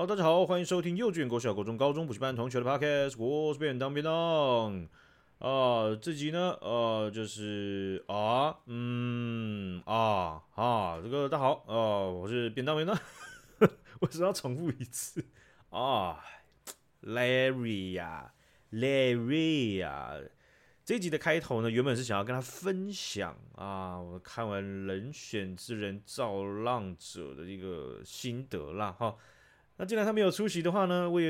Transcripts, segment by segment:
好大家好，欢迎收听幼稚园、国小、国中、高中补习班同学的 Podcast，我是便当便当啊。这集呢，呃，就是啊，嗯啊啊，这个大家好啊，我是便当便当，为什么要重复一次啊？Larry 呀，Larry 呀，这集的开头呢，原本是想要跟他分享啊，我看完《人选之人造浪者》的一个心得啦，哈。那既然他没有出席的话呢，我也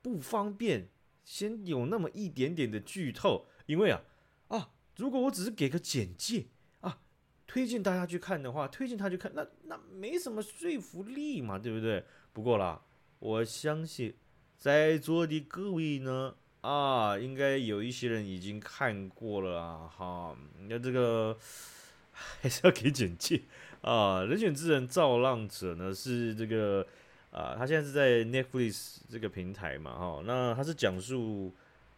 不方便先有那么一点点的剧透，因为啊啊，如果我只是给个简介啊，推荐大家去看的话，推荐他去看，那那没什么说服力嘛，对不对？不过啦，我相信在座的各位呢，啊，应该有一些人已经看过了啊，哈，那这个还是要给简介啊，《人选之人造浪者》呢是这个。啊，他现在是在 Netflix 这个平台嘛，哈，那他是讲述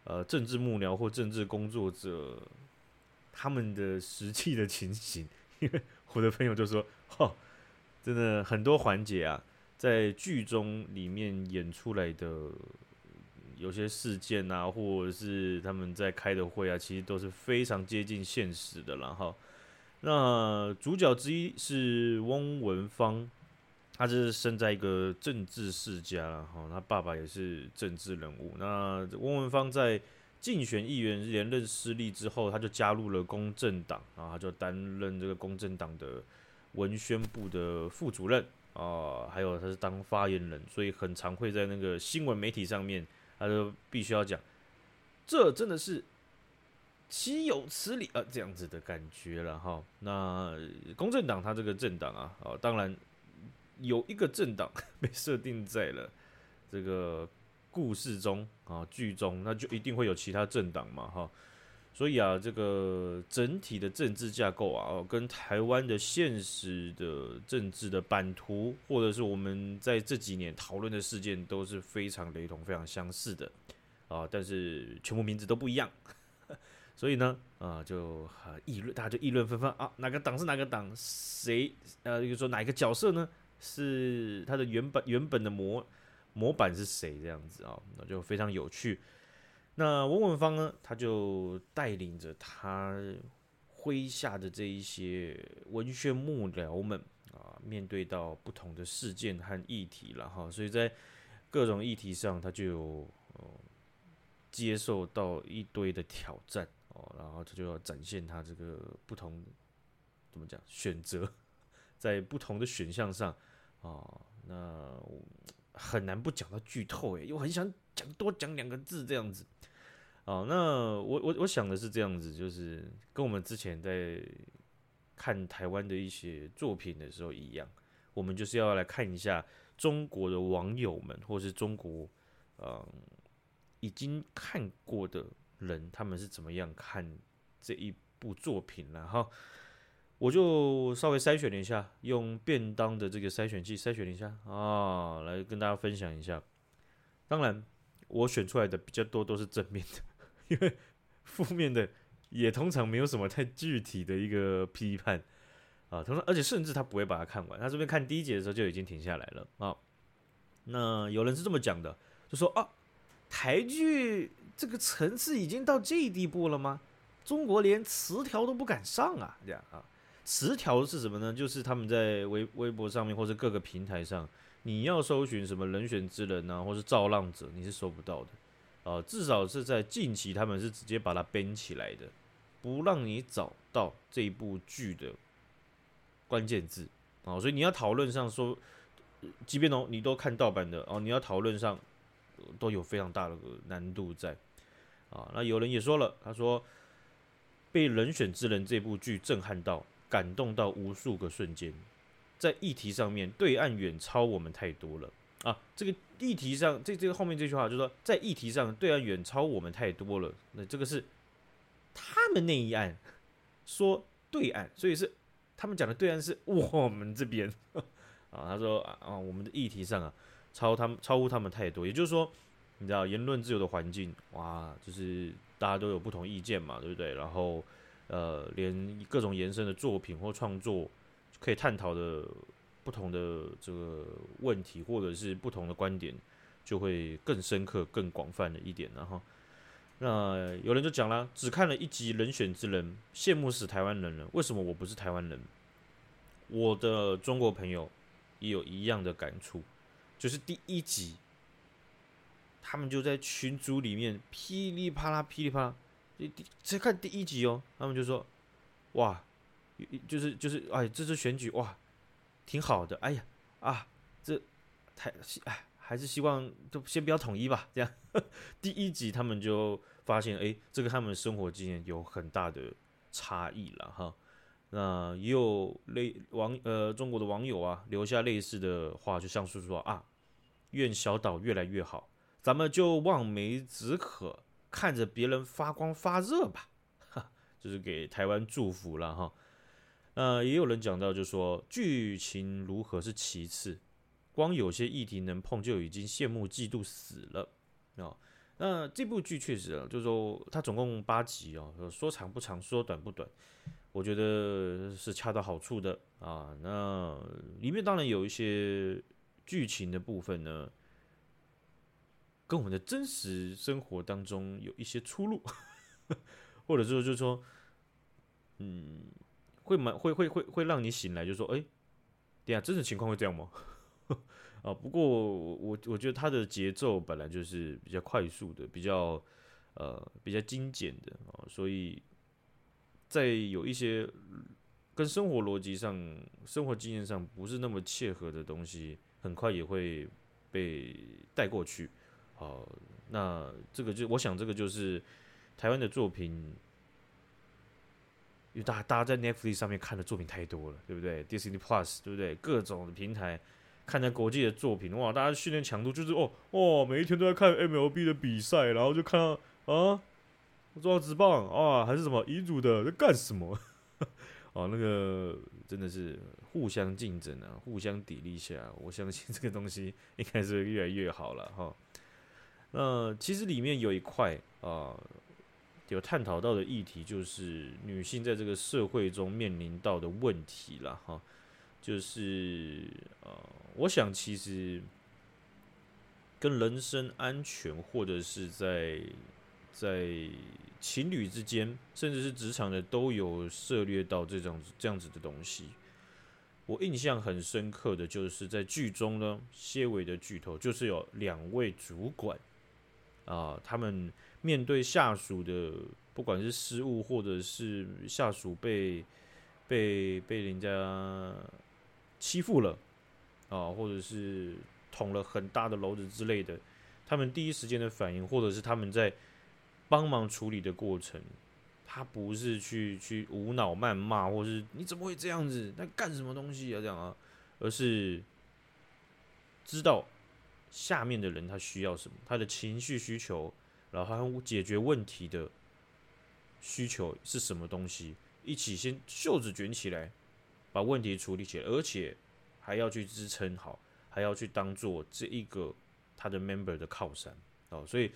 呃政治幕僚或政治工作者他们的实际的情形，因为我的朋友就说，哈，真的很多环节啊，在剧中里面演出来的有些事件啊，或者是他们在开的会啊，其实都是非常接近现实的，然后，那主角之一是翁文芳。他就是生在一个政治世家了哈，他爸爸也是政治人物。那翁文芳在竞选议员连任失利之后，他就加入了公正党，然后他就担任这个公正党的文宣部的副主任啊，还有他是当发言人，所以很常会在那个新闻媒体上面，他就必须要讲，这真的是岂有此理啊这样子的感觉了哈。那公正党他这个政党啊，啊当然。有一个政党 被设定在了这个故事中啊，剧中，那就一定会有其他政党嘛，哈，所以啊，这个整体的政治架构啊，跟台湾的现实的政治的版图，或者是我们在这几年讨论的事件，都是非常雷同、非常相似的啊，但是全部名字都不一样，所以呢，啊，就议论，大家就议论纷纷啊，哪个党是哪个党，谁呃，比如说哪一个角色呢？是他的原本原本的模模板是谁这样子啊？那就非常有趣。那文文方呢，他就带领着他麾下的这一些文宣幕僚们啊，面对到不同的事件和议题了哈。所以在各种议题上，他就有接受到一堆的挑战哦，然后他就要展现他这个不同怎么讲选择。在不同的选项上，啊，那很难不讲到剧透诶，又很想讲多讲两个字这样子，啊，那我我我想的是这样子，就是跟我们之前在看台湾的一些作品的时候一样，我们就是要来看一下中国的网友们，或是中国嗯已经看过的人，他们是怎么样看这一部作品，然后。我就稍微筛选了一下，用便当的这个筛选器筛选了一下啊，来跟大家分享一下。当然，我选出来的比较多都是正面的，因为负面的也通常没有什么太具体的一个批判啊。通常，而且甚至他不会把它看完，他这边看第一节的时候就已经停下来了啊。那有人是这么讲的，就说啊，台剧这个层次已经到这地步了吗？中国连词条都不敢上啊，这样啊。词条是什么呢？就是他们在微微博上面或者各个平台上，你要搜寻什么人选之人啊，或是造浪者，你是搜不到的啊、呃。至少是在近期，他们是直接把它编起来的，不让你找到这一部剧的关键字啊、所以你要讨论上说，即便哦你都看盗版的哦、你要讨论上、都有非常大的难度在啊、那有人也说了，他说被人选之人这部剧震撼到。感动到无数个瞬间，在议题上面，对岸远超我们太多了啊！这个议题上，这这个后面这句话就是说，在议题上，对岸远超我们太多了。那这个是他们那一岸说对岸，所以是他们讲的对岸是我们这边 啊。他说啊，我们的议题上啊，超他们超乎他们太多。也就是说，你知道言论自由的环境，哇，就是大家都有不同意见嘛，对不对？然后。呃，连各种延伸的作品或创作可以探讨的不同的这个问题，或者是不同的观点，就会更深刻、更广泛的一点，然后。那有人就讲了，只看了一集《人选之人》，羡慕死台湾人了。为什么我不是台湾人？我的中国朋友也有一样的感触，就是第一集，他们就在群组里面噼里啪啦、噼里啪啦，你只看第一集哦，他们就说：“哇，就是就是，哎，这次选举哇，挺好的。哎呀啊，这太哎。”还是希望就先不要统一吧，这样。第一集他们就发现，哎，这个他们生活经验有很大的差异了哈。那也有类网呃中国的网友啊留下类似的话，就像是说啊，愿小岛越来越好，咱们就望梅止渴，看着别人发光发热吧，哈，就是给台湾祝福了哈。那也有人讲到，就说剧情如何是其次。光有些议题能碰就已经羡慕嫉妒死了啊！那这部剧确实啊，就是说它总共八集啊，说长不长，说短不短，我觉得是恰到好处的啊。那里面当然有一些剧情的部分呢，跟我们的真实生活当中有一些出入，或者说就是说，嗯，会蛮会会会会让你醒来，就说，哎，对呀，真实情况会这样吗？啊，不过我我觉得它的节奏本来就是比较快速的，比较呃比较精简的啊，所以在有一些跟生活逻辑上、生活经验上不是那么切合的东西，很快也会被带过去。哦，那这个就我想这个就是台湾的作品，因为大家大家在 Netflix 上面看的作品太多了，对不对？Disney Plus 对不对？各种平台。看着国际的作品，哇！大家训练强度就是哦哦，每一天都在看 MLB 的比赛，然后就看到啊，中华职棒啊，还是什么乙组的在干什么？哦，那个真的是互相竞争啊，互相砥砺下，我相信这个东西应该是越来越好了哈。那其实里面有一块啊，有探讨到的议题，就是女性在这个社会中面临到的问题了哈。就是呃，我想其实跟人身安全，或者是在在情侣之间，甚至是职场的，都有涉猎到这种这样子的东西。我印象很深刻的就是在剧中呢，些尾的剧头，就是有两位主管啊、他们面对下属的不管是失误，或者是下属被被被人家。欺负了啊，或者是捅了很大的篓子之类的，他们第一时间的反应，或者是他们在帮忙处理的过程，他不是去去无脑谩骂，或是你怎么会这样子？那干什么东西啊？这样啊，而是知道下面的人他需要什么，他的情绪需求，然后他解决问题的需求是什么东西，一起先袖子卷起来。把问题处理起来，而且还要去支撑好，还要去当做这一个他的 member 的靠山哦，所以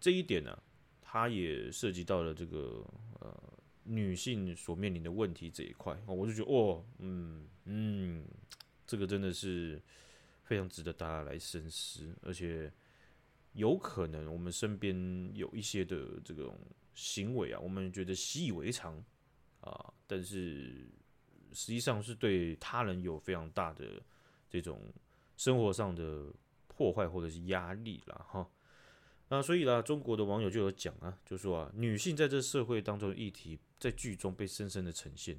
这一点呢，他也涉及到了这个呃女性所面临的问题这一块，我就觉得哦，嗯嗯，这个真的是非常值得大家来深思，而且有可能我们身边有一些的这种行为啊，我们觉得习以为常啊，但是。实际上是对他人有非常大的这种生活上的破坏或者是压力了哈。那所以呢，中国的网友就有讲啊，就说啊，女性在这社会当中的议题在剧中被深深的呈现，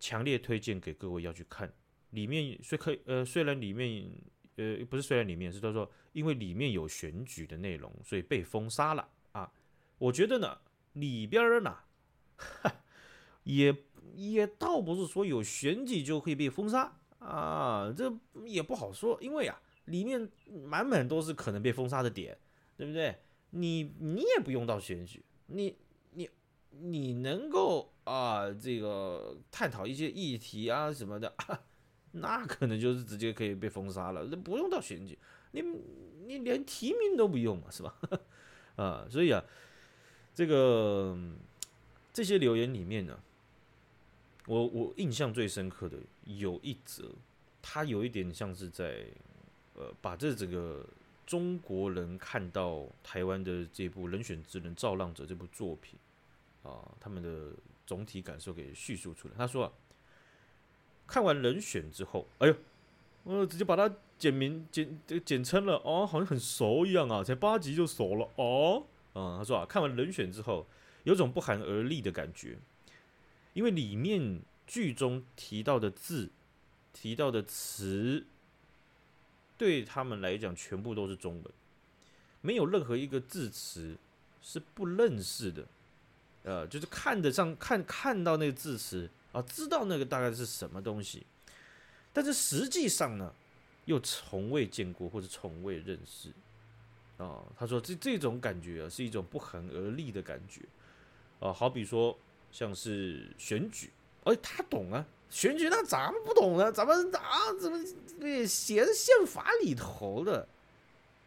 强烈推荐给各位要去看。里面虽可呃，虽然里面呃不是虽然里面是他说，因为里面有选举的内容，所以被封杀了啊。我觉得呢，里边呢，哈也。也倒不是说有选举就可以被封杀啊，这也不好说，因为啊，里面满满都是可能被封杀的点，对不对？你你也不用到选举，你你你能够啊，这个探讨一些议题啊什么的，啊，那可能就是直接可以被封杀了，那不用到选举，你你连提名都不用嘛，是吧？啊，所以啊，这个这些留言里面呢。我我印象最深刻的有一则他有一点像是在呃把这整个中国人看到台湾的这部《人选之人造浪者》这部作品啊，他们的总体感受给叙述出来。他说啊，看完《人选》之后，哎呦，我直接把它简名简这个简称了哦，好像很熟一样啊，才八集就熟了哦。嗯，他说啊，看完《人选》之后，有种不寒而栗的感觉，因为里面剧中提到的字。提到的词，对他们来讲全部都是中文，没有任何一个字词是不认识的，呃，就是看得上看看到那个字词啊，知道那个大概是什么东西，但是实际上呢，又从未见过或者从未认识，啊，他说这这种感觉啊，是一种不寒而栗的感觉，啊，好比说像是选举，哎，他懂啊。选举那咱们不懂呢，咱们啊怎么写在宪法里头的，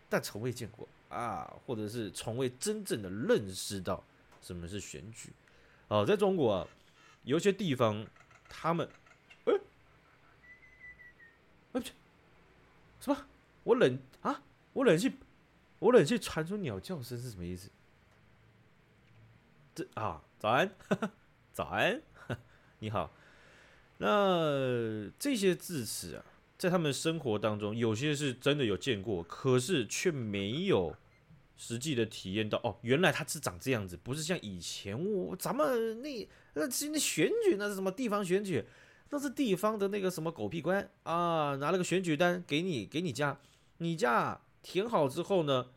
但从未见过。啊，或者是从未真正的认识到什么是选举。哦，在中国啊，有些地方他们，哎，哎不去，什么？我冷啊，我冷气，我冷气传出鸟叫声是什么意思？这啊，早安，呵 呵早安呵，你好。那这些字词啊，在他们生活当中，有些是真的有见过，可是却没有实际的体验到。哦，原来它是长这样子，不是像以前我咱们那那其实那选举那是什么地方选举，那是地方的那个什么狗屁官啊，拿了个选举单给你给你家，你家填好之后呢，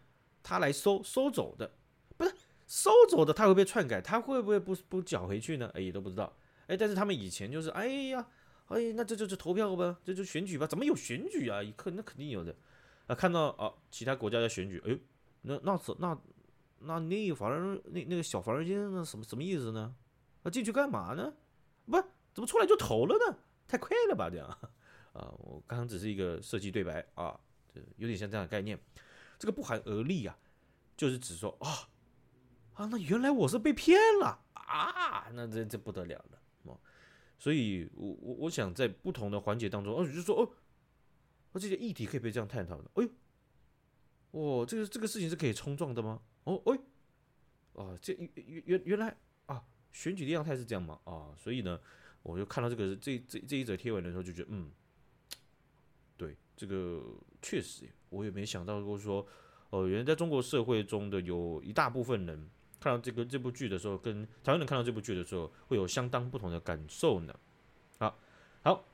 他来收收走的，不是收走的，他会被篡改？他会不会不不缴回去呢？哎，也都不知道。哎，但是他们以前就是，哎呀，哎，那这就是投票吧，这就选举吧，怎么有选举啊？一看那肯定有的，啊，看到啊，其他国家的选举，哎，那那是那那那房那那个小房间那什么什么意思呢？进去干嘛呢？不，怎么出来就投了呢？太快了吧，这样啊，我刚刚只是一个设计对白啊，这有点像这样的概念，这个不寒而栗啊，就是指说啊啊，那原来我是被骗了啊，那这这不得了了。哦所以我，我我想在不同的环节当中，哦，就说哦，这些议题可以被这样探讨的。哎呦，哦，这个这个事情是可以冲撞的吗？哦，哎，哦，这原原原来，选举的样态是这样吗？啊，所以呢，我就看到这个这这这一则贴文的时候，就觉得，嗯，对，这个确实，我也没想到过说，哦，原来在中国社会中的有一大部分人。看到这个这部剧的时候，跟台湾人看到这部剧的时候，会有相当不同的感受呢。好，好，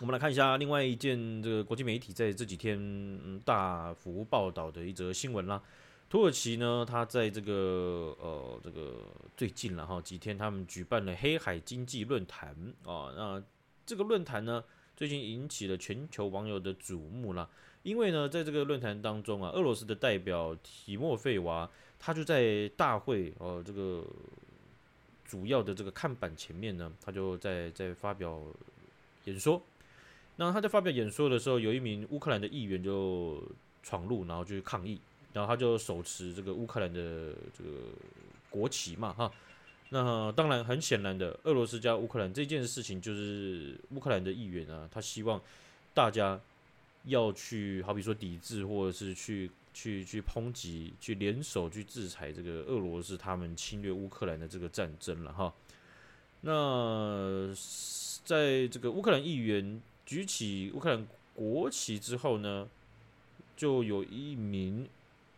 我们来看一下另外一件这个国际媒体在这几天大幅报道的一则新闻啦。土耳其呢，它在这个呃这个最近然后几天，他们举办了黑海经济论坛啊。那这个论坛呢，最近引起了全球网友的瞩目啦。因为呢，在这个论坛当中啊，俄罗斯的代表提莫费娃。他就在大会呃这个主要的这个看板前面呢，他就在在发表演说。那他在发表演说的时候，有一名乌克兰的议员就闯入，然后就去抗议，然后他就手持这个乌克兰的这个国旗嘛哈。那当然很显然的，俄罗斯加乌克兰这件事情，就是乌克兰的议员啊，他希望大家要去好比说抵制，或者是去。去去抨击，去联手去制裁这个俄罗斯，他们侵略乌克兰的这个战争了哈。那在这个乌克兰议员举起乌克兰国旗之后呢，就有一名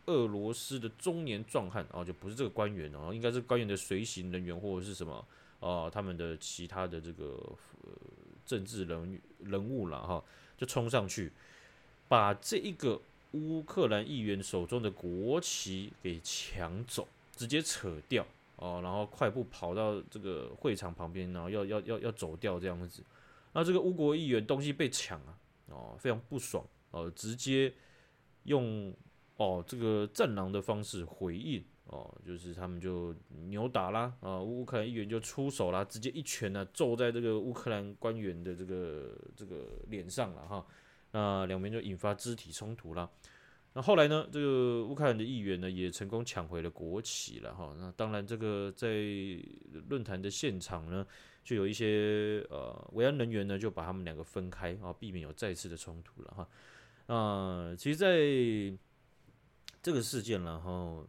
俄罗斯的中年壮汉啊，就不是这个官员哦，应该是官员的随行人员或者是什么啊，他们的其他的这个呃政治人人物了哈，就冲上去把这一个。乌克兰议员手中的国旗给抢走，直接扯掉哦，然后快步跑到这个会场旁边，然后要要要要走掉这样子。那这个乌国议员东西被抢啊，哦，非常不爽哦，直接用哦这个战狼的方式回应哦，就是他们就扭打啦啊，乌克兰议员就出手啦，直接一拳呢揍在这个乌克兰官员的这个这个脸上了哈。那两边就引发肢体冲突啦。那后来呢，这个乌克兰的议员呢也成功抢回了国旗了哈。那当然，这个在论坛的现场呢，就有一些呃维安人员呢，就把他们两个分开啊，避免有再次的冲突了哈。啊、其实在这个事件，然后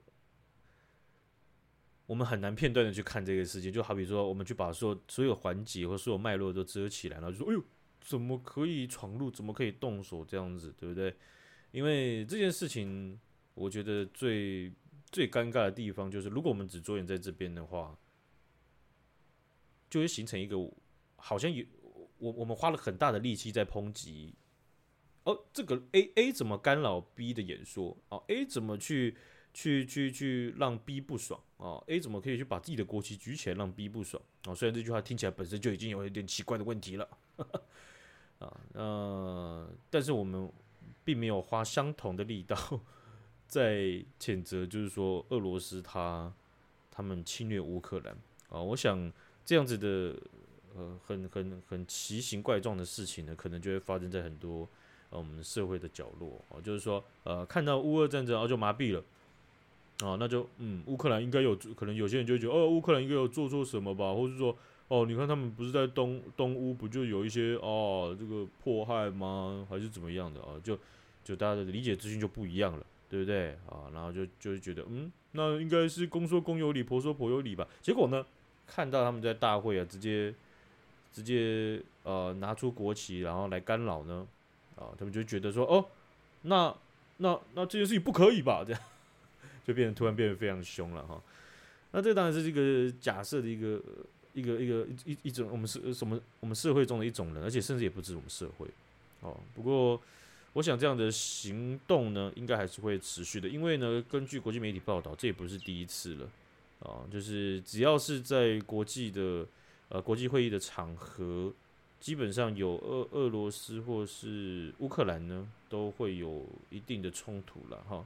我们很难片段的去看这个事件，就好比说，我们去把所有所有环节或所有脉络都遮起来，然后就说：“哎呦，怎么可以闯入？怎么可以动手？这样子，对不对？”因为这件事情，我觉得最最尴尬的地方就是，如果我们只着眼在这边的话，就会形成一个好像有我我们花了很大的力气在抨击。哦，这个 A A 怎么干扰 B 的演说？哦，A 怎么去去去去让 B 不爽？哦，A 怎么可以去把自己的国旗举起来让 B 不爽？哦，虽然这句话听起来本身就已经有一点奇怪的问题了，啊，呃，但是我们并没有花相同的力道在谴责，就是说俄罗斯他他们侵略乌克兰啊，我想这样子的呃很很很奇形怪状的事情呢，可能就会发生在很多。呃，我们社会的角落哦，就是说，呃，看到乌俄战争，然后就麻痹了，啊，那就，嗯，乌克兰应该有，可能有些人就觉得，哦，乌克兰应该有做错什么吧，或者说，哦，你看他们不是在东东乌，不就有一些哦，这个迫害吗？还是怎么样的啊？就就大家的理解资讯就不一样了，对不对啊？然后就就是觉得，嗯，那应该是公说公有理，婆说婆有理吧？结果呢，看到他们在大会啊，直接直接呃拿出国旗，然后来干扰呢。啊，他们就觉得说，哦，那那那这件事情不可以吧？这样就变成突然变得非常凶了哈。那这当然是这个假设的一个一个一个一一种我们是什么我们社会中的一种人，而且甚至也不止我们社会。哦，不过我想这样的行动呢，应该还是会持续的，因为呢，根据国际媒体报道，这也不是第一次了。啊，就是只要是在国际的呃国际会议的场合。基本上有俄俄罗斯或是乌克兰呢，都会有一定的冲突了哈。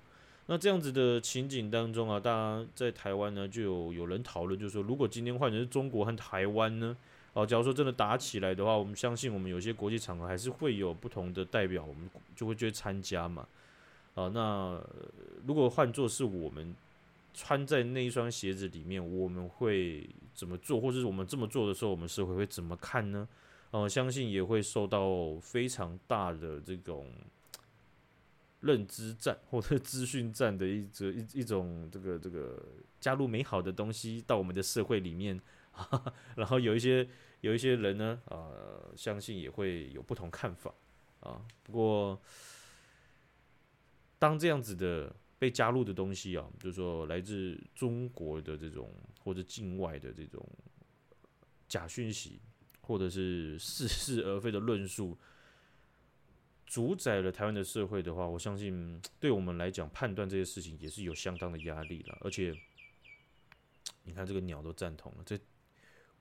那这样子的情景当中啊，大家在台湾呢就有有人讨论，就是说，如果今天换成是中国和台湾呢，哦，假如说真的打起来的话，我们相信我们有些国际场合还是会有不同的代表，我们就会去参加嘛。啊，那如果换作是我们穿在那一双鞋子里面，我们会怎么做，或者是我们这么做的时候，我们社会会怎么看呢？呃，相信也会受到非常大的这种认知战或者资讯战的一种一一种这个这个加入美好的东西到我们的社会里面，然后有一些有一些人呢，呃，相信也会有不同看法啊。不过，当这样子的被加入的东西啊，就是说来自中国的这种或者境外的这种假讯息。或者是似是而非的论述，主宰了台湾的社会的话，我相信对我们来讲判断这些事情也是有相当的压力了。而且，你看这个鸟都赞同了，这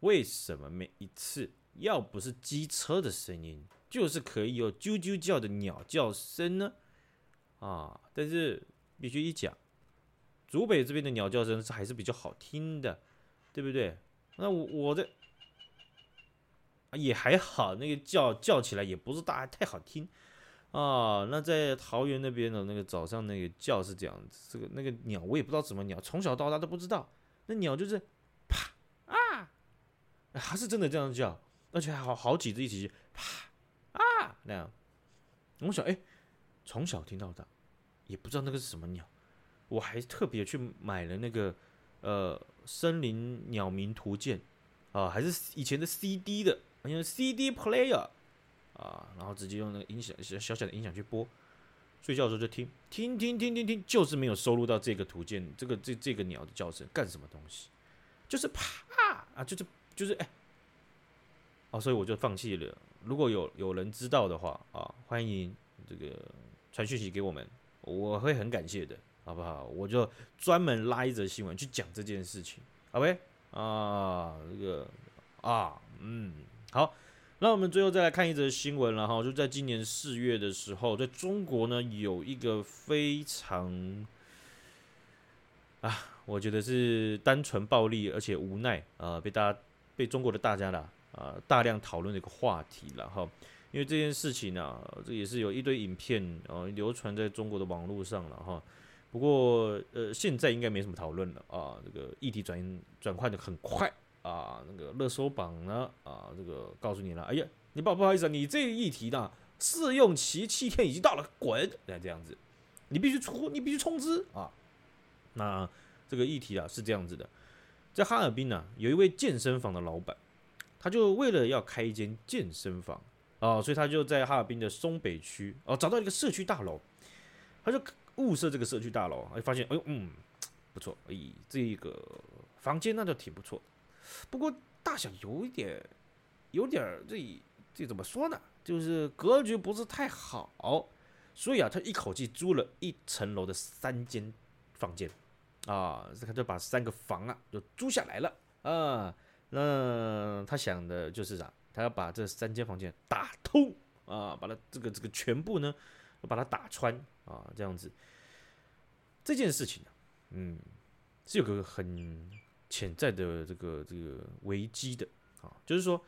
为什么每一次要不是机车的声音，就是可以有啾啾叫的鸟叫声呢？啊，但是必须一讲，竹北这边的鸟叫声是还是比较好听的，对不对？那我我在。也还好，那个叫叫起来也不是大太好听啊。那在桃园那边的那个早上那个叫是这样子，这个那个鸟我也不知道什么鸟，从小到大都不知道。那鸟就是啪啊，还是真的这样叫，而且还好好几只一起啪啊那样。我想哎，从小听到大，也不知道那个是什么鸟。我还特别去买了那个呃森林鸟鸣图鉴啊，还是以前的 CD 的。用 CD player 啊，然后直接用那个音响小小小的音响去播，睡觉的时候就听，听听听听听，就是没有收录到这个图鉴，这个这这个鸟的叫声干什么东西？就是啪啊，就是就是哎，哦，所以我就放弃了。如果有有人知道的话啊，欢迎这个传讯息给我们，我会很感谢的，好不好？我就专门拉一则新闻去讲这件事情，OK 啊，这个啊，嗯。好，那我们最后再来看一则新闻了哈，就在今年四月的时候，在中国呢有一个非常啊，我觉得是单纯暴力而且无奈啊，被大家被中国的大家啦啊大量讨论的一个话题了哈，因为这件事情呢，这也是有一堆影片啊流传在中国的网络上了哈，不过呃现在应该没什么讨论了啊，这个议题转转换的很快啊，那个热搜榜呢啊，这个告诉你了，哎呀，你不不好意思啊，你这个议题呢，试用期七天已经到了，滚！那这样子，你必须出，你必须充值啊。那这个议题啊是这样子的，在哈尔滨呢，有一位健身房的老板，他就为了要开一间健身房啊，所以他就在哈尔滨的松北区哦，找到一个社区大楼，他就物色这个社区大楼，哎，发现哎呦嗯。不错，哎，这个房间那就挺不错，不过大小有一点，有点这这怎么说呢？就是格局不是太好，所以啊，他一口气租了一层楼的三间房间，啊，他就把三个房啊就租下来了啊。那他想的就是啥？他要把这三间房间打通啊，把它这个这个全部呢，把它打穿啊，这样子。这件事情呢。嗯，是有个很潜在的这个这个危机的啊，就是说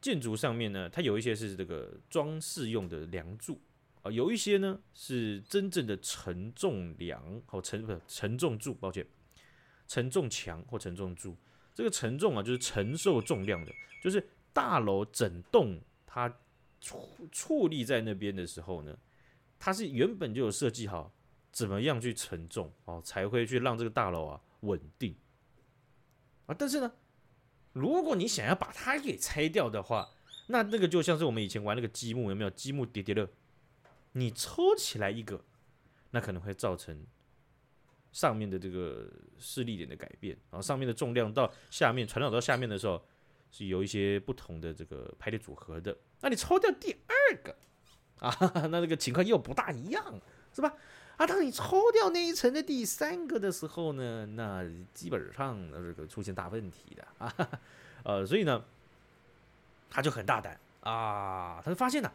建筑上面呢，它有一些是这个装饰用的梁柱啊，有一些呢是真正的承重梁或承不承重柱，抱歉，承重墙或承重柱。这个承重啊，就是承受重量的，就是大楼整栋它矗矗立在那边的时候呢，它是原本就有设计好。怎么样去承重哦，才会去让这个大楼啊稳定啊？但是呢，如果你想要把它给拆掉的话，那那个就像是我们以前玩那个积木，有没有积木叠叠乐？你抽起来一个，那可能会造成上面的这个势力点的改变，然后上面的重量到下面传导到下面的时候，是有一些不同的这个排列组合的。那你抽掉第二个啊，那这个情况又不大一样，是吧？啊，当你抽掉那一层的第三个的时候呢，那基本上这个出现大问题的啊，呃，所以呢，他就很大胆啊，他就发现了，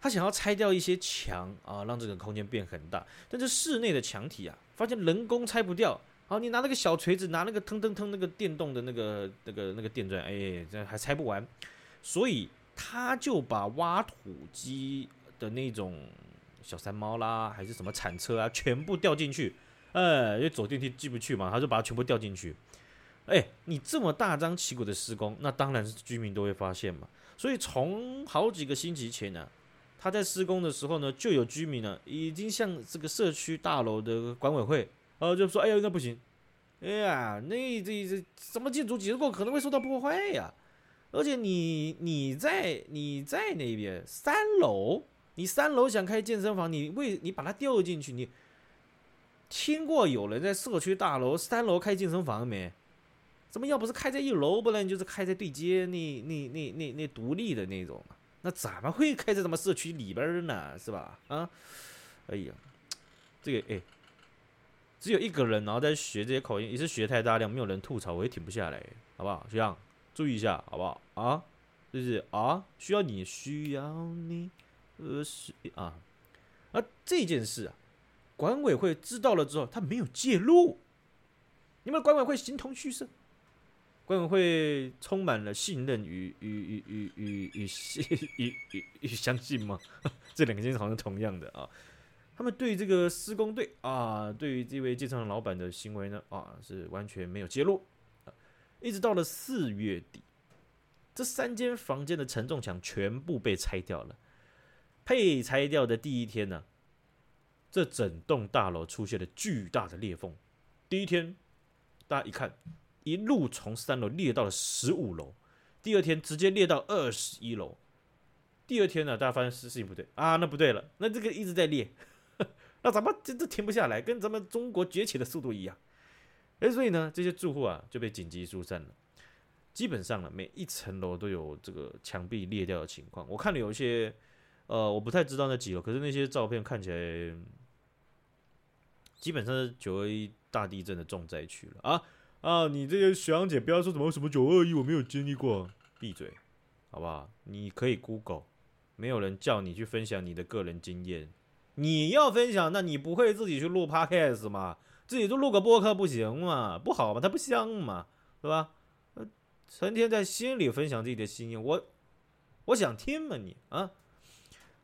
他想要拆掉一些墙啊，让这个空间变很大，但是室内的墙体啊，发现人工拆不掉，啊，你拿那个小锤子，拿那个腾腾腾那个电动的那个那个那个电钻，哎，这还拆不完，所以他就把挖土机的那种。小三猫啦，还是什么铲车啊，全部掉进去，哎，因为走电梯进不去嘛，他就把它全部掉进去。哎，你这么大张旗鼓的施工，那当然是居民都会发现嘛。所以从好几个星期前呢，他在施工的时候呢，就有居民呢已经向这个社区大楼的管委会，呃，就说，哎呀，那不行，哎呀，那这这什么建筑结构可能会受到破坏呀，而且你你在你在那边三楼。你三楼想开健身房，你为你把它调进去，你听过有人在社区大楼三楼开健身房没？怎么要不是开在一楼，不然就是开在对街那那那那那独立的那种，那怎么会开在什么社区里边呢？是吧？啊，哎呀，这个哎，只有一个人然后在学这些口音，也是学太大量，没有人吐槽，我也停不下来，好不好？学长注意一下，好不好？啊，就是啊，需要你，需要你。呃是啊，而这件事啊，管委会知道了之后，他没有介入。你们管委会形同虚设，管委会充满了信任与与与与与与与与与相信吗？这两个件事好像同样的啊。他们对这个施工队啊，对于这位健身房老板的行为呢啊，是完全没有介入。一直到了四月底，这三间房间的承重墙全部被拆掉了。被拆掉的第一天呢，这整栋大楼出现了巨大的裂缝。第一天，大家一看，一路从三楼裂到了十五楼。第二天直接裂到二十一楼。第二天呢，大家发现事情不对啊，那不对了，那这个一直在裂，那怎么这这停不下来？跟咱们中国崛起的速度一样。哎，所以呢，这些住户啊就被紧急疏散了。基本上呢，每一层楼都有这个墙壁裂掉的情况。我看了有一些。呃，我不太知道那几楼，可是那些照片看起来，基本上是九二一大地震的重灾区了啊啊！你这个学长姐不要说什么什么九二一我没有经历过，闭嘴，好不好？你可以 Google，没有人叫你去分享你的个人经验，你要分享，那你不会自己去录 Podcast 吗？自己就录个播客不行吗？不好吗？它不香吗？是吧？成天在心里分享自己的心意，我我想听吗你啊？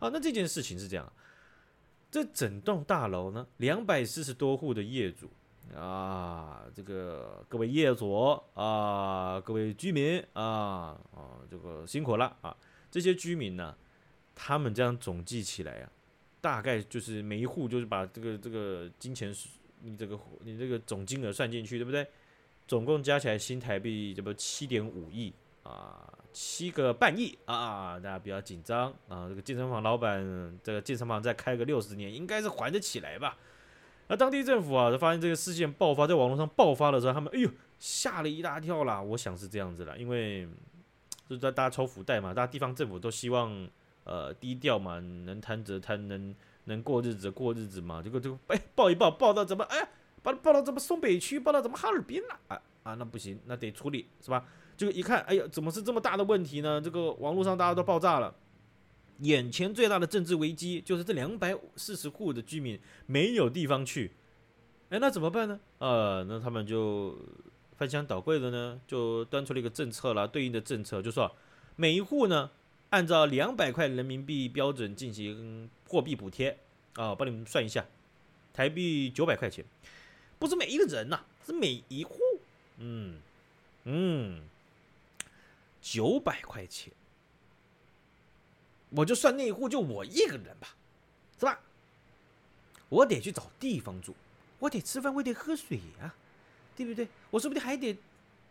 啊，那这件事情是这样，这整栋大楼呢，两百四十多户的业主，啊，这个各位业主啊，各位居民啊啊，这个辛苦了啊！这些居民呢，他们这样总计起来啊，大概就是每一户就是把这个这个金钱，你这个你这个总金额算进去，对不对？总共加起来新台币这不七点五亿啊，七个半亿啊！大家不要紧张啊，这个健身房老板，这个健身房再开个六十年，应该是还得起来吧？那当地政府啊，就发现这个事件爆发在网络上爆发的时候，他们哎呦吓了一大跳啦。我想是这样子啦，因为就在大家抽福袋嘛，大家地方政府都希望呃低调嘛，能贪则贪，能能过日子过日子嘛。结果就哎报一报报到怎么哎报报到怎么松北区报到怎么哈尔滨了啊啊那不行，那得处理是吧？就一看哎呀怎么是这么大的问题呢？这个网络上大家都爆炸了。眼前最大的政治危机就是这两百四十户的居民没有地方去，哎，那怎么办呢？呃，那他们就翻箱倒柜的呢，就端出了一个政策啦，对应的政策就说，每一户呢按照两百块人民币标准进行货币补贴啊，帮你们算一下，台币九百块钱，不是每一个人呐、是每一户，嗯嗯，九百块钱。我就算那一户就我一个人吧，是吧？我得去找地方住，我得吃饭，我得喝水呀，对不对？我说不定还得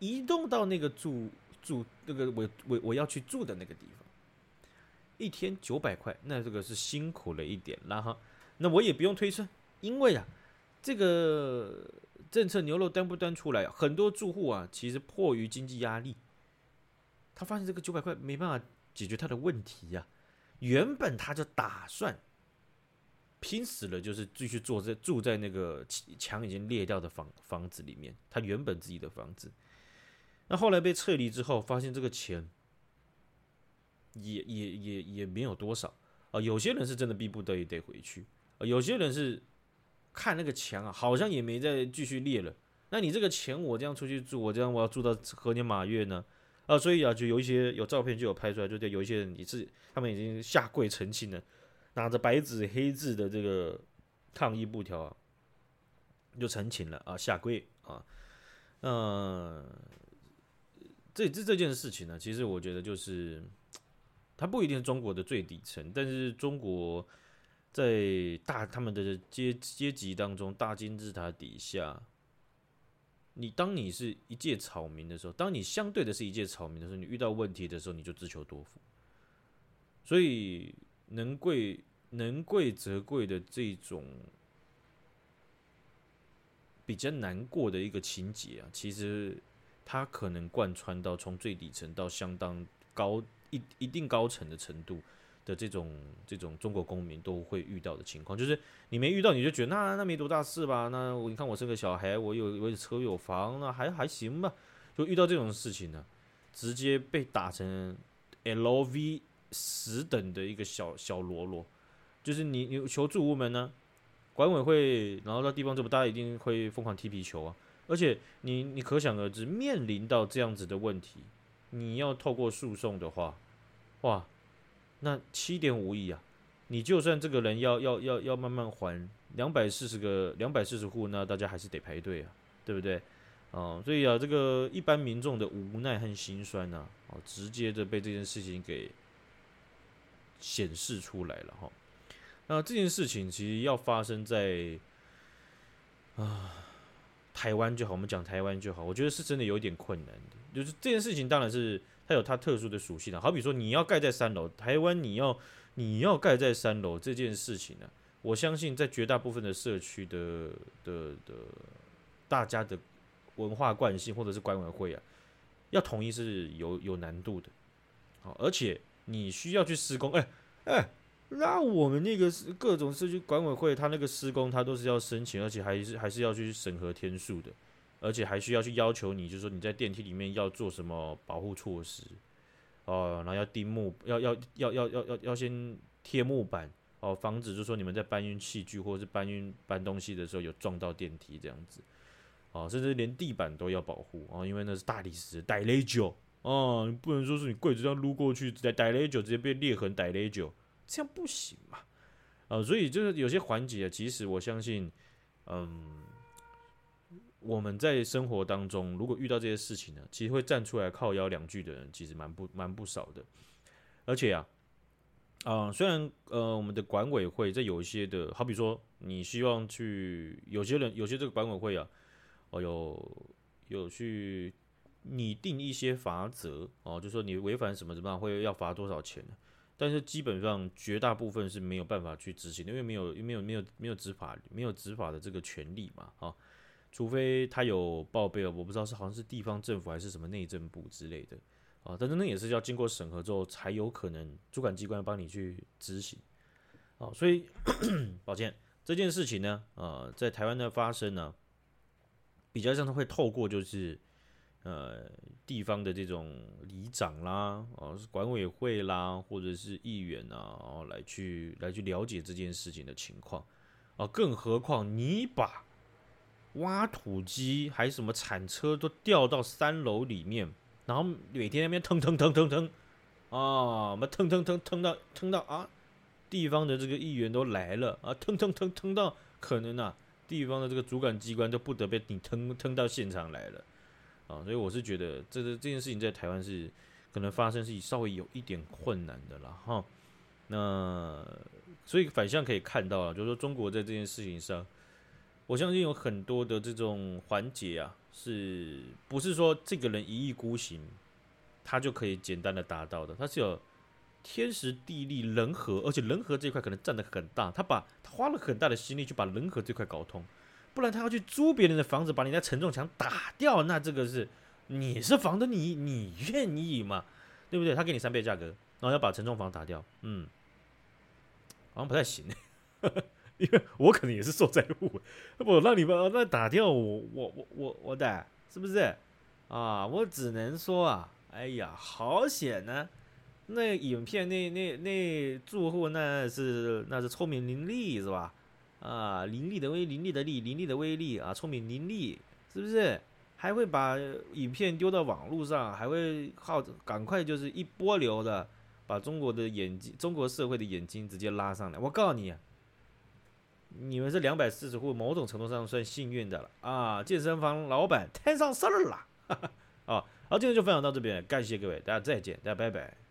移动到那个住住那个我我我要去住的那个地方。一天九百块，那这个是辛苦了一点啦哈。那我也不用推算，因为啊，这个政策牛肉端不端出来，很多住户啊，其实迫于经济压力，他发现这个九百块没办法解决他的问题呀。原本他就打算拼死了，就是继续住在住在那个墙已经裂掉的房房子里面。他原本自己的房子，那后来被撤离之后，发现这个钱也也也也没有多少啊。有些人是真的逼不得已得回去啊，有些人是看那个墙啊，好像也没再继续裂了。那你这个钱我这样出去住，我这样我要住到何年马月呢？啊，所以啊，就有一些有照片就有拍出来，就对，有一些人也是他们已经下跪澄清了，拿着白纸黑字的这个抗议布条啊，就澄清了啊，下跪啊，嗯、这这这件事情呢，其实我觉得就是，它不一定是中国的最底层，但是中国在大他们的阶阶级当中，大金字塔底下。你当你是一介草民的时候，当你相对的是一介草民的时候，你遇到问题的时候，你就自求多福。所以能贵能贵则贵的这种比较难过的一个情节啊，其实它可能贯穿到从最底层到相当高一一定高层的程度。的这种这种中国公民都会遇到的情况，就是你没遇到你就觉得那那没多大事吧？那我你看我生个小孩，我有我有车有房，那还还行吧？就遇到这种事情呢，直接被打成 LV 十等的一个小小喽啰，就是你你求助无门呢，管委会，然后到地方这么，大一定会疯狂踢皮球啊！而且你你可想而知，面临到这样子的问题，你要透过诉讼的话，哇！那七点五亿啊，你就算这个人要要要要慢慢还两百四十个两百四十户，那大家还是得排队啊，对不对？哦，所以啊，这个一般民众的无奈和心酸呐，哦，直接的被这件事情给显示出来了哈。那这件事情其实要发生在啊台湾就好，我们讲台湾就好，我觉得是真的有点困难的。就是这件事情当然是。它有它特殊的属性的，好比说你要盖在三楼，台湾你要你要盖在三楼这件事情呢，我相信在绝大部分的社区的的的大家的文化惯性或者是管委会啊，要统一是有有难度的，好，而且你需要去施工，哎哎，那我们那个是各种社区管委会，他那个施工他都是要申请，而且还是还是要去审核天数的。而且还需要去要求你，就是说你在电梯里面要做什么保护措施，哦，然后要钉木，要要要要要要要先贴木板，哦，防止就是说你们在搬运器具或者是搬运搬东西的时候有撞到电梯这样子，哦，甚至连地板都要保护，哦，因为那是大理石，带雷久，哦，你不能说是你柜子这样撸过去，带带雷久直接被裂痕，带雷久，这样不行嘛，啊，所以就是有些环节，其实我相信，嗯。我们在生活当中，如果遇到这些事情呢，其实会站出来靠腰两句的人，其实蛮不蛮不少的。而且啊，啊、虽然呃，我们的管委会在有一些的，好比说，你希望去有些人，有些这个管委会啊，哦，有有去拟定一些罚则哦，就说你违反什么怎么样，会要罚多少钱。但是基本上绝大部分是没有办法去执行的，因为没有没有没有没有执法没有执法的这个权利嘛，啊，除非他有报备了，我不知道是好像是地方政府还是什么内政部之类的，啊，但是那也是要经过审核之后才有可能主管机关帮你去执行，啊，所以 抱歉这件事情呢，呃，在台湾的发生呢，比较像是会透过就是。呃，地方的这种里长啦，哦，是管委会啦，或者是议员啊，哦，来去来去了解这件事情的情况，啊，更何况你把挖土机还是什么铲车都掉到三楼里面，然后每天那边腾腾腾腾腾，啊，那腾腾腾腾到腾到啊，地方的这个议员都来了啊，腾腾腾腾到可能啊，地方的这个主管机关都不得被你腾腾到现场来了。啊，所以我是觉得这个这件事情在台湾是可能发生是稍微有一点困难的了，哈。那所以反向可以看到啊，就是说中国在这件事情上，我相信有很多的这种环节啊，是不是说这个人一意孤行，他就可以简单的达到的？他是有天时地利人和，而且人和这块可能占得很大，他把他花了很大的心力去把人和这块搞通。不然他要去租别人的房子，把你那承重墙打掉，那这个是你是房的，你你愿意吗？对不对？他给你三倍价格，然后要把承重房打掉，嗯，好像不太行，因为我可能也是受灾户，我让你们那打掉，我我我我我的是不是啊？我只能说啊，哎呀，好险呢！那影片那那那住户那是那是聪明伶俐是吧？啊，伶俐的威，伶俐的俐，伶俐的威力啊，聪明伶俐，是不是？还会把影片丢到网络上，还会靠赶快就是一波流的把中国的眼睛，中国社会的眼睛直接拉上来。我告诉你，你们这两百四十户，某种程度上算幸运的了啊！健身房老板摊上事儿了，哈哈。啊，好，今天就分享到这边，感谢各位，大家再见，大家拜拜。